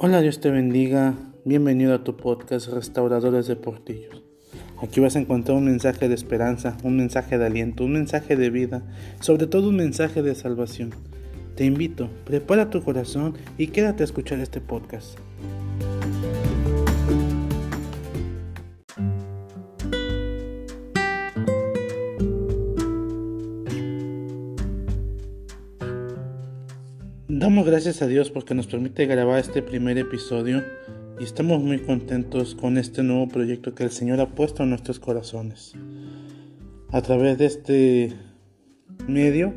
Hola, Dios te bendiga. Bienvenido a tu podcast Restauradores de Portillos. Aquí vas a encontrar un mensaje de esperanza, un mensaje de aliento, un mensaje de vida, sobre todo un mensaje de salvación. Te invito, prepara tu corazón y quédate a escuchar este podcast. Gracias a Dios porque nos permite grabar este primer episodio y estamos muy contentos con este nuevo proyecto que el Señor ha puesto en nuestros corazones. A través de este medio,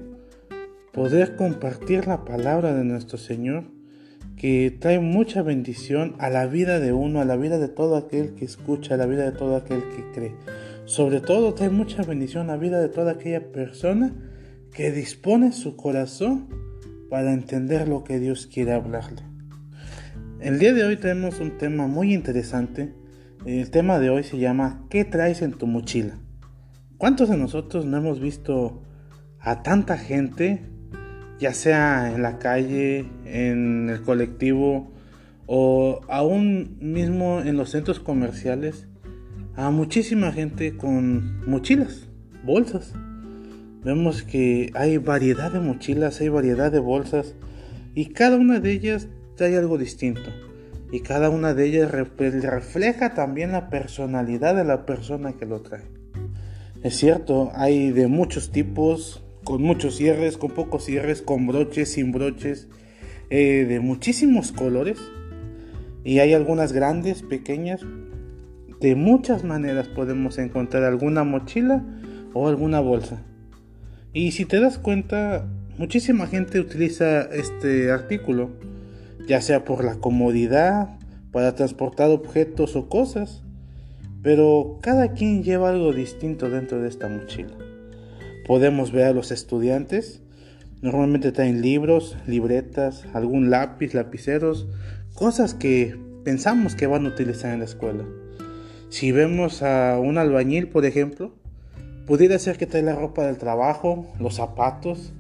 poder compartir la palabra de nuestro Señor que trae mucha bendición a la vida de uno, a la vida de todo aquel que escucha, a la vida de todo aquel que cree. Sobre todo trae mucha bendición a la vida de toda aquella persona que dispone su corazón para entender lo que Dios quiere hablarle. El día de hoy tenemos un tema muy interesante. El tema de hoy se llama ¿Qué traes en tu mochila? ¿Cuántos de nosotros no hemos visto a tanta gente, ya sea en la calle, en el colectivo o aún mismo en los centros comerciales, a muchísima gente con mochilas, bolsas? Vemos que hay variedad de mochilas, hay variedad de bolsas y cada una de ellas trae algo distinto. Y cada una de ellas refleja también la personalidad de la persona que lo trae. Es cierto, hay de muchos tipos, con muchos cierres, con pocos cierres, con broches, sin broches, eh, de muchísimos colores. Y hay algunas grandes, pequeñas. De muchas maneras podemos encontrar alguna mochila o alguna bolsa. Y si te das cuenta, muchísima gente utiliza este artículo, ya sea por la comodidad, para transportar objetos o cosas, pero cada quien lleva algo distinto dentro de esta mochila. Podemos ver a los estudiantes, normalmente traen libros, libretas, algún lápiz, lapiceros, cosas que pensamos que van a utilizar en la escuela. Si vemos a un albañil, por ejemplo, Pudiera ser que trae la ropa del trabajo, los zapatos,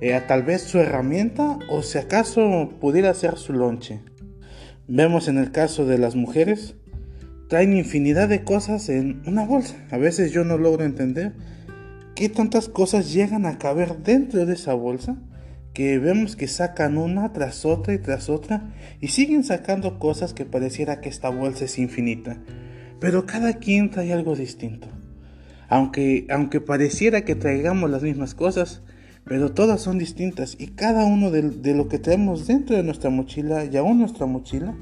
eh, tal vez su herramienta o si acaso pudiera ser su lonche. Vemos en el caso de las mujeres, traen infinidad de cosas en una bolsa. A veces yo no logro entender qué tantas cosas llegan a caber dentro de esa bolsa que vemos que sacan una tras otra y tras otra y siguen sacando cosas que pareciera que esta bolsa es infinita. Pero cada quien trae algo distinto. Aunque, aunque pareciera que traigamos las mismas cosas, pero todas son distintas y cada uno de, de, lo que tenemos dentro de nuestra mochila y aún nuestra mochila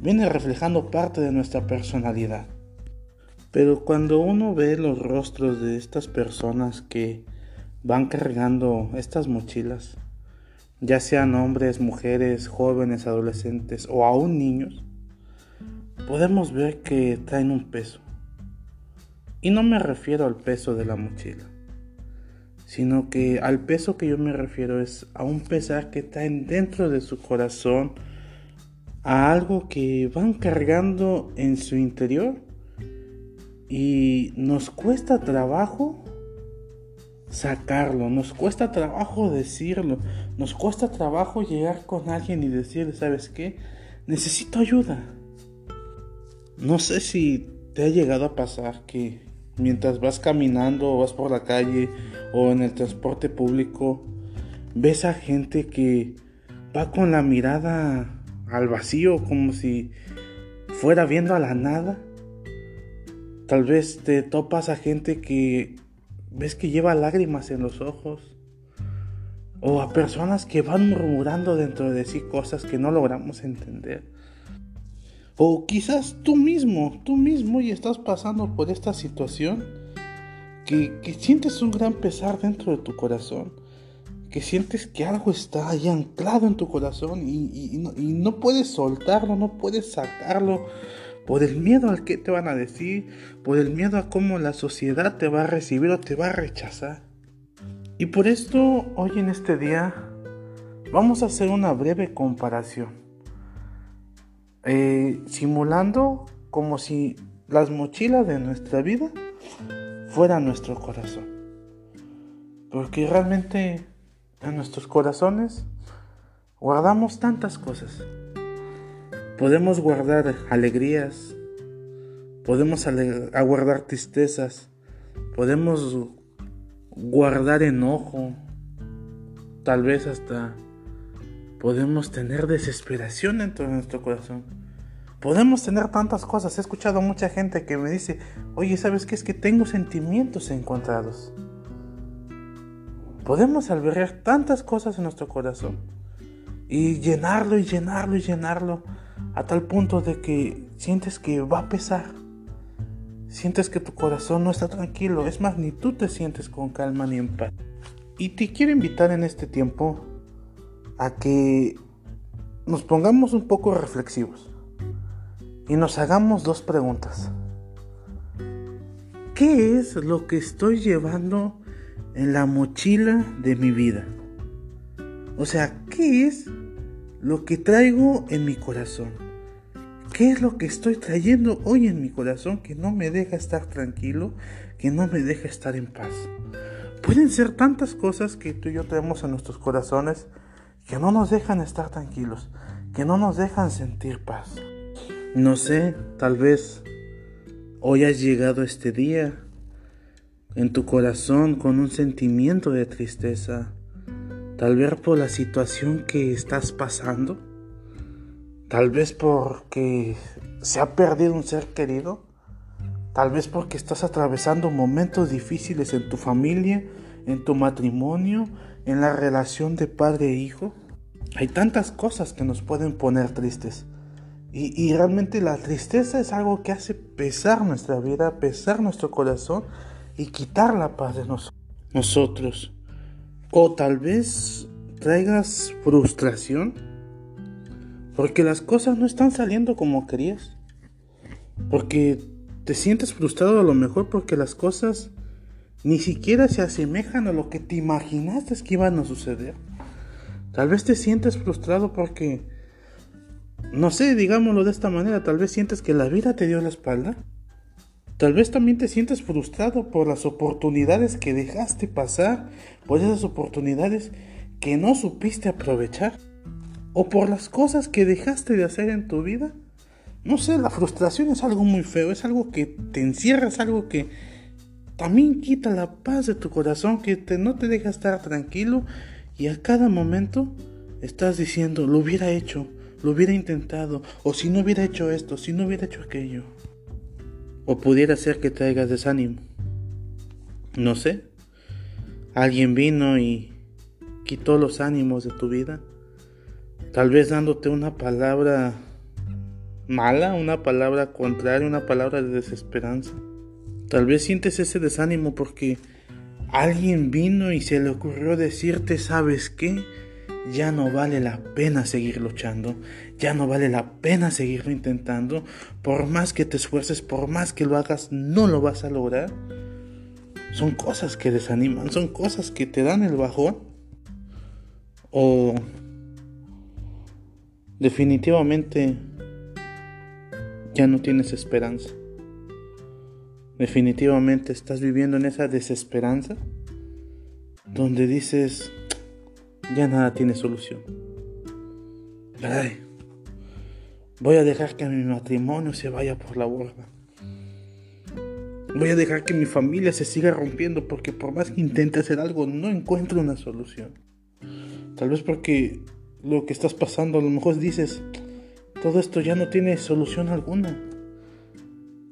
viene reflejando parte de nuestra personalidad. Pero cuando uno ve los rostros de estas personas que van cargando estas mochilas, ya sean hombres, mujeres, jóvenes, adolescentes o aún niños, podemos ver que traen un peso. Y no me refiero al peso de la mochila, sino que al peso que yo me refiero es a un pesar que está dentro de su corazón, a algo que van cargando en su interior y nos cuesta trabajo sacarlo, nos cuesta trabajo decirlo, nos cuesta trabajo llegar con alguien y decirle, ¿sabes qué? Necesito ayuda. No sé si te ha llegado a pasar que mientras vas caminando o vas por la calle o en el transporte público, ves a gente que va con la mirada al vacío como si fuera viendo a la nada. Tal vez te topas a gente que ves que lleva lágrimas en los ojos. O a personas que van murmurando dentro de sí cosas que no logramos entender. O quizás tú mismo, tú mismo y estás pasando por esta situación que, sientes un gran pesar dentro de tu corazón, que sientes que algo está ahí anclado en tu corazón y, no, puedes soltarlo, no puedes sacarlo por el miedo al que te van a decir, por el miedo a cómo la sociedad te va a recibir o te va a rechazar. Y por esto, hoy en este día, vamos a hacer una breve comparación eh, simulando como si las mochilas de nuestra vida fueran nuestro corazón. Porque realmente en nuestros corazones guardamos tantas cosas. Podemos guardar alegrías, podemos guardar tristezas, podemos guardar enojo, tal vez hasta podemos tener desesperación dentro de nuestro corazón. Podemos tener tantas cosas. He escuchado a mucha gente que me dice, oye, ¿sabes qué? Es que tengo sentimientos encontrados. Podemos albergar tantas cosas en nuestro corazón y llenarlo y llenarlo y llenarlo a tal punto de que sientes que va a pesar. Sientes que tu corazón no está tranquilo. Es más, ni tú te sientes con calma ni en paz. Y te quiero invitar en este tiempo a que nos pongamos un poco reflexivos y nos hagamos dos preguntas. ¿Qué es lo que estoy llevando en la mochila de mi vida? O sea, ¿qué es lo que traigo en mi corazón? ¿Qué es lo que estoy trayendo hoy en mi corazón que no me deja estar tranquilo, que no me deja estar en paz? Pueden ser tantas cosas que tú y yo tenemos en nuestros corazones que no nos dejan estar tranquilos, que no nos dejan sentir paz. No sé, tal vez hoy has llegado este día en tu corazón con un sentimiento de tristeza, Tal vez por la situación que estás pasando. Tal vez porque se ha perdido un ser querido. Tal vez porque estás atravesando momentos difíciles en tu familia, en tu matrimonio, en la relación de padre e hijo. Hay tantas cosas que nos pueden poner tristes. Y, y, realmente la tristeza es algo que hace pesar nuestra vida, pesar nuestro corazón y quitar la paz de nosotros. O tal vez traigas frustración porque las cosas no están saliendo como querías. Porque te sientes frustrado a lo mejor porque las cosas ni siquiera se asemejan a lo que te imaginaste que iban a suceder. Tal vez te sientes frustrado porque, no sé, digámoslo de esta manera, tal vez sientes que la vida te dio la espalda. Tal vez también te sientes frustrado por las oportunidades que dejaste pasar, por esas oportunidades que no supiste aprovechar, o por las cosas que dejaste de hacer en tu vida. No sé, la frustración es algo muy feo, es algo que te encierra, es algo que también quita la paz de tu corazón, que te, no te deja estar tranquilo y a cada momento estás diciendo, lo hubiera hecho, lo hubiera intentado, o si no hubiera hecho esto, si no hubiera hecho aquello. O pudiera ser que traigas desánimo. No sé. Alguien vino y quitó los ánimos de tu vida. Tal vez dándote una palabra mala, una palabra contraria, una palabra de desesperanza. Tal vez sientes ese desánimo porque alguien vino y se le ocurrió decirte, ¿sabes qué? ya no vale la pena seguir luchando, ya no vale la pena seguirlo intentando, por más que te esfuerces, por más que lo hagas, no lo vas a lograr. Son cosas que desaniman, son cosas que te dan el bajón. O definitivamente ya no tienes esperanza. Definitivamente estás viviendo en esa desesperanza donde dices, ya nada tiene solución. voy a dejar que mi matrimonio se vaya por la borda. Voy a dejar que mi familia se siga rompiendo porque por más que intente hacer algo no encuentro una solución. Tal vez porque lo que estás pasando a lo mejor dices, todo esto ya no tiene solución alguna.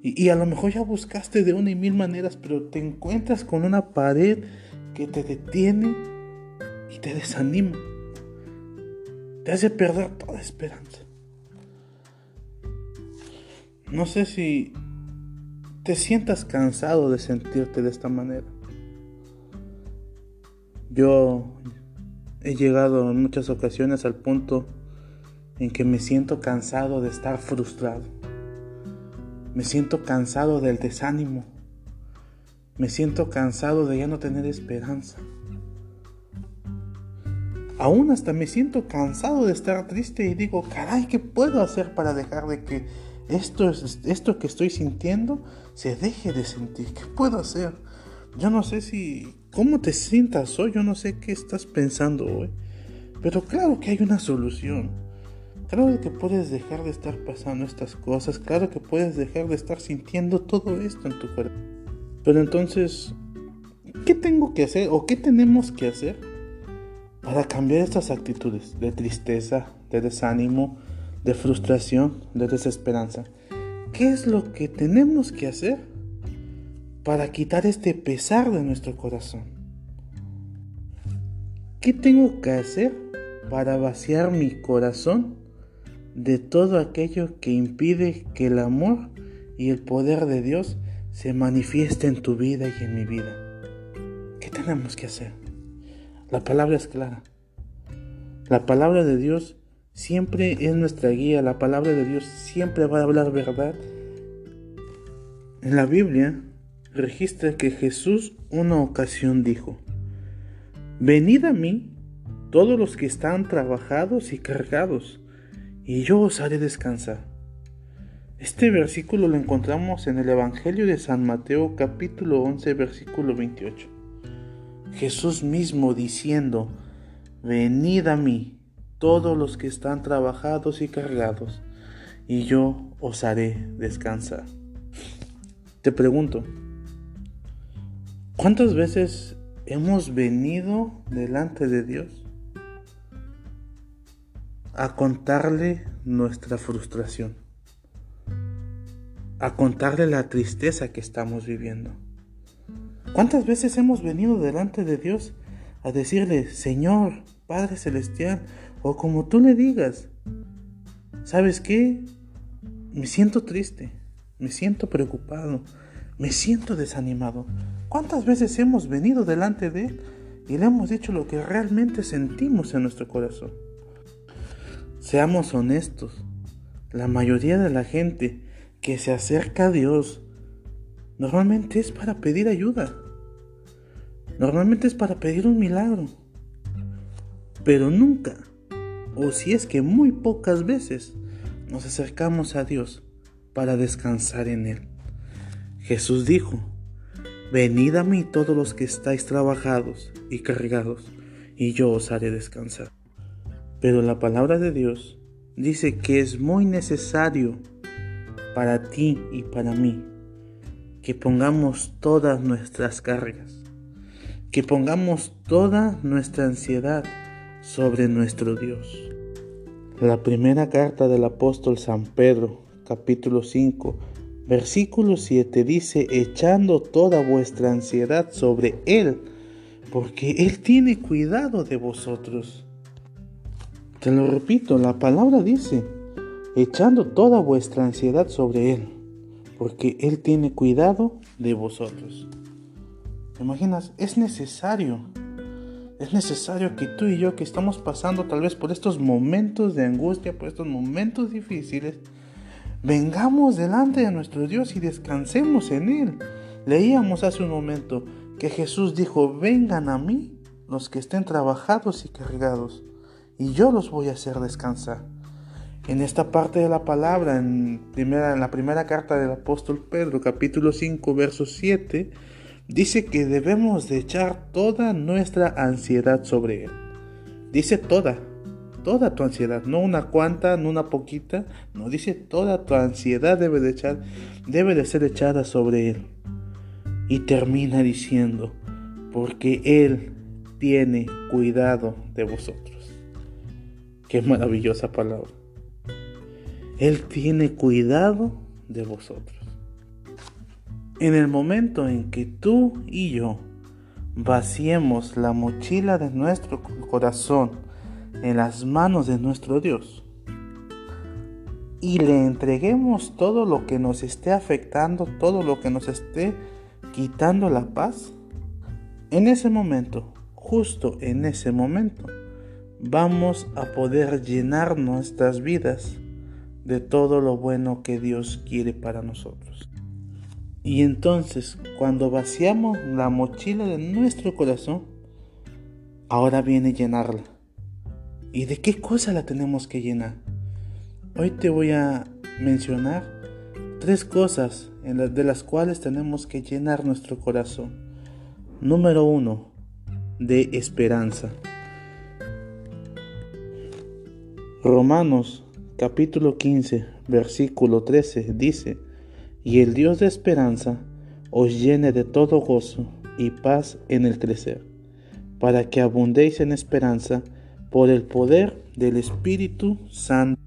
Y, a lo mejor ya buscaste de una y mil maneras, pero te encuentras con una pared que te detiene y te desanima. Te hace perder toda esperanza. No sé si te sientas cansado de sentirte de esta manera. Yo he llegado en muchas ocasiones al punto en que me siento cansado de estar frustrado. Me siento cansado del desánimo. Me siento cansado de ya no tener esperanza. Aún hasta me siento cansado de estar triste y digo, caray, ¿qué puedo hacer para dejar de que esto, esto que estoy sintiendo se deje de sentir? ¿Qué puedo hacer? Yo no sé si, cómo te sientas hoy, yo no sé qué estás pensando hoy, pero claro que hay una solución. Claro que puedes dejar de estar pasando estas cosas, claro que puedes dejar de estar sintiendo todo esto en tu cuerpo. Pero entonces, ¿qué tengo que hacer o qué tenemos que hacer para cambiar estas actitudes de tristeza, de desánimo, de frustración, de desesperanza? ¿Qué es lo que tenemos que hacer para quitar este pesar de nuestro corazón? ¿Qué tengo que hacer para vaciar mi corazón de todo aquello que impide que el amor y el poder de Dios se manifieste en tu vida y en mi vida. ¿Qué tenemos que hacer? La palabra es clara. La palabra de Dios siempre es nuestra guía. La palabra de Dios siempre va a hablar verdad. En la Biblia registra que Jesús una ocasión dijo, Venid a mí todos los que están trabajados y cargados, y yo os haré descansar. Este versículo lo encontramos en el Evangelio de San Mateo capítulo 11 versículo 28. Jesús mismo diciendo, Venid a mí todos los que están trabajados y cargados, y yo os haré descansar. Te pregunto, ¿cuántas veces hemos venido delante de Dios? A contarle nuestra frustración, a contarle la tristeza que estamos viviendo. ¿Cuántas veces hemos venido delante de Dios a decirle, Señor, Padre Celestial, o como tú le digas, ¿sabes qué? Me siento triste, me siento preocupado, me siento desanimado. ¿Cuántas veces hemos venido delante de Él y le hemos dicho lo que realmente sentimos en nuestro corazón? Seamos honestos, la mayoría de la gente que se acerca a Dios normalmente es para pedir ayuda. Normalmente es para pedir un milagro. Pero nunca, o si es que muy pocas veces, nos acercamos a Dios para descansar en Él. Jesús dijo, Venid a mí todos los que estáis trabajados y cargados, y yo os haré descansar. Pero la palabra de Dios dice que es muy necesario para ti y para mí que pongamos todas nuestras cargas, que pongamos toda nuestra ansiedad sobre nuestro Dios. La primera carta del apóstol San Pedro, capítulo 5, versículo 7 dice, echando toda vuestra ansiedad sobre Él, porque Él tiene cuidado de vosotros. Te lo repito, la palabra dice, echando toda vuestra ansiedad sobre Él, porque Él tiene cuidado de vosotros. ¿Te imaginas? Es necesario, es necesario que tú y yo que estamos pasando tal vez por estos momentos de angustia, por estos momentos difíciles, vengamos delante de nuestro Dios y descansemos en Él. Leíamos hace un momento que Jesús dijo, vengan a mí los que estén trabajados y cargados y yo los voy a hacer descansar. En esta parte de la palabra, en, primera, en la primera carta del apóstol Pedro, capítulo 5, verso 7, dice que debemos de echar toda nuestra ansiedad sobre Él. Dice toda, toda tu ansiedad, no una cuanta, no una poquita, no, dice toda tu ansiedad debe de echar, debe de ser echada sobre Él. Y termina diciendo, porque Él tiene cuidado de vosotros. Qué maravillosa palabra. Él tiene cuidado de vosotros. En el momento en que tú y yo vaciemos la mochila de nuestro corazón en las manos de nuestro Dios y le entreguemos todo lo que nos esté afectando, todo lo que nos esté quitando la paz, en ese momento, justo en ese momento, vamos a poder llenar nuestras vidas de todo lo bueno que Dios quiere para nosotros. Y entonces, cuando vaciamos la mochila de nuestro corazón, ahora viene llenarla. ¿Y de qué cosa la tenemos que llenar? Hoy te voy a mencionar tres cosas de las cuales tenemos que llenar nuestro corazón. Número uno, de esperanza. Romanos capítulo 15, versículo 13 dice, y el Dios de esperanza os llene de todo gozo y paz en el crecer, para que abundéis en esperanza por el poder del Espíritu Santo.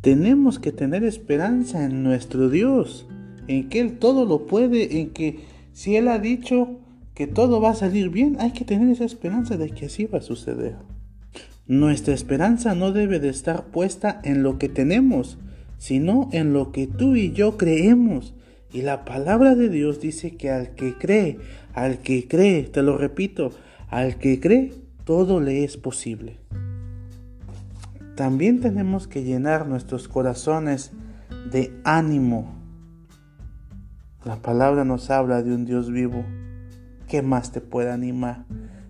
Tenemos que tener esperanza en nuestro Dios, en que Él todo lo puede, en que si Él ha dicho que todo va a salir bien, hay que tener esa esperanza de que así va a suceder. Nuestra esperanza no debe de estar puesta en lo que tenemos, sino en lo que tú y yo creemos. Y la palabra de Dios dice que al que cree, al que cree, te lo repito, al que cree, todo le es posible. También tenemos que llenar nuestros corazones de ánimo. La palabra nos habla de un Dios vivo. ¿Qué más te puede animar?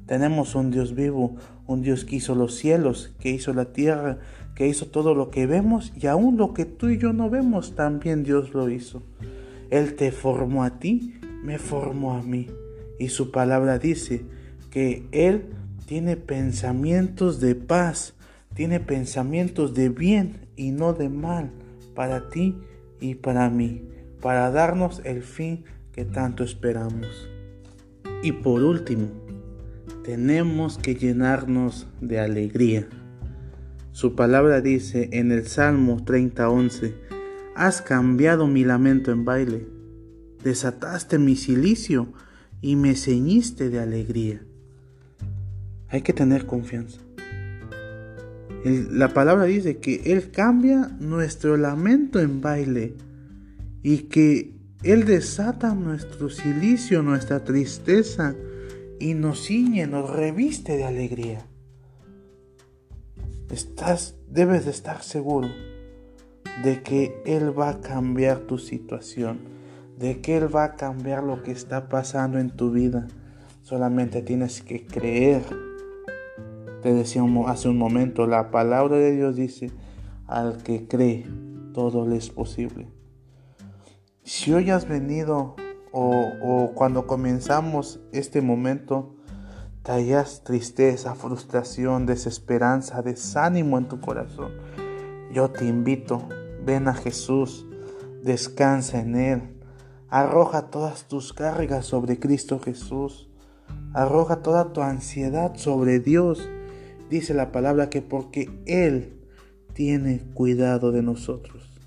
Tenemos un Dios vivo, un Dios que hizo los cielos, que hizo la tierra, que hizo todo lo que vemos y aún lo que tú y yo no vemos, también Dios lo hizo. Él te formó a ti, me formó a mí. Y su palabra dice que Él tiene pensamientos de paz, tiene pensamientos de bien y no de mal para ti y para mí, para darnos el fin que tanto esperamos. Y por último, tenemos que llenarnos de alegría. Su palabra dice en el Salmo 30:11, Has cambiado mi lamento en baile, desataste mi silicio y me ceñiste de alegría. Hay que tener confianza. la palabra dice que Él cambia nuestro lamento en baile y que Él desata nuestro silicio, nuestra tristeza y nos ciñe, nos reviste de alegría. Estás, debes de estar seguro de que Él va a cambiar tu situación, de que Él va a cambiar lo que está pasando en tu vida. Solamente tienes que creer. Te decía hace un momento, la palabra de Dios dice, al que cree, todo le es posible. Si hoy has venido o, cuando comenzamos este momento, tallas tristeza, frustración, desesperanza, desánimo en tu corazón, yo te invito, ven a Jesús, descansa en Él, arroja todas tus cargas sobre Cristo Jesús, arroja toda tu ansiedad sobre Dios. Dice la palabra que porque Él tiene cuidado de nosotros.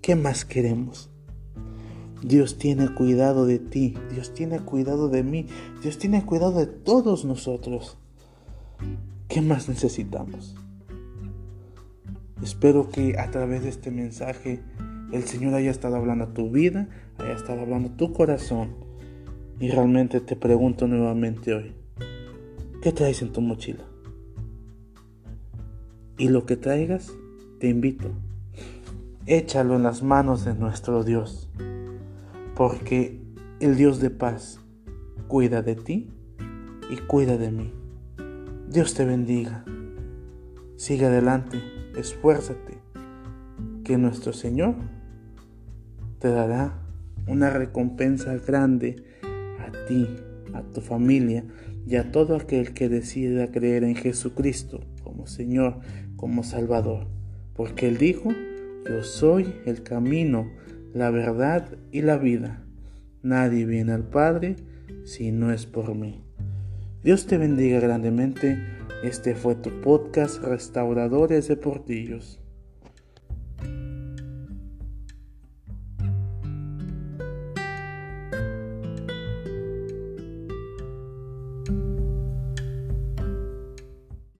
¿Qué más queremos? Dios tiene cuidado de ti, Dios tiene cuidado de mí, Dios tiene cuidado de todos nosotros. ¿Qué más necesitamos? Espero que a través de este mensaje el Señor haya estado hablando a tu vida, haya estado hablando a tu corazón. Y realmente te pregunto nuevamente hoy, ¿qué traes en tu mochila? Y lo que traigas, te invito, échalo en las manos de nuestro Dios porque el Dios de paz cuida de ti y cuida de mí. Dios te bendiga. Sigue adelante, esfuérzate, que nuestro Señor te dará una recompensa grande a ti, a tu familia y a todo aquel que decida creer en Jesucristo como Señor, como Salvador. Porque Él dijo, yo soy el camino, la verdad y la vida. Nadie viene al Padre si no es por mí. Dios te bendiga grandemente. Este fue tu podcast Restauradores de Portillos.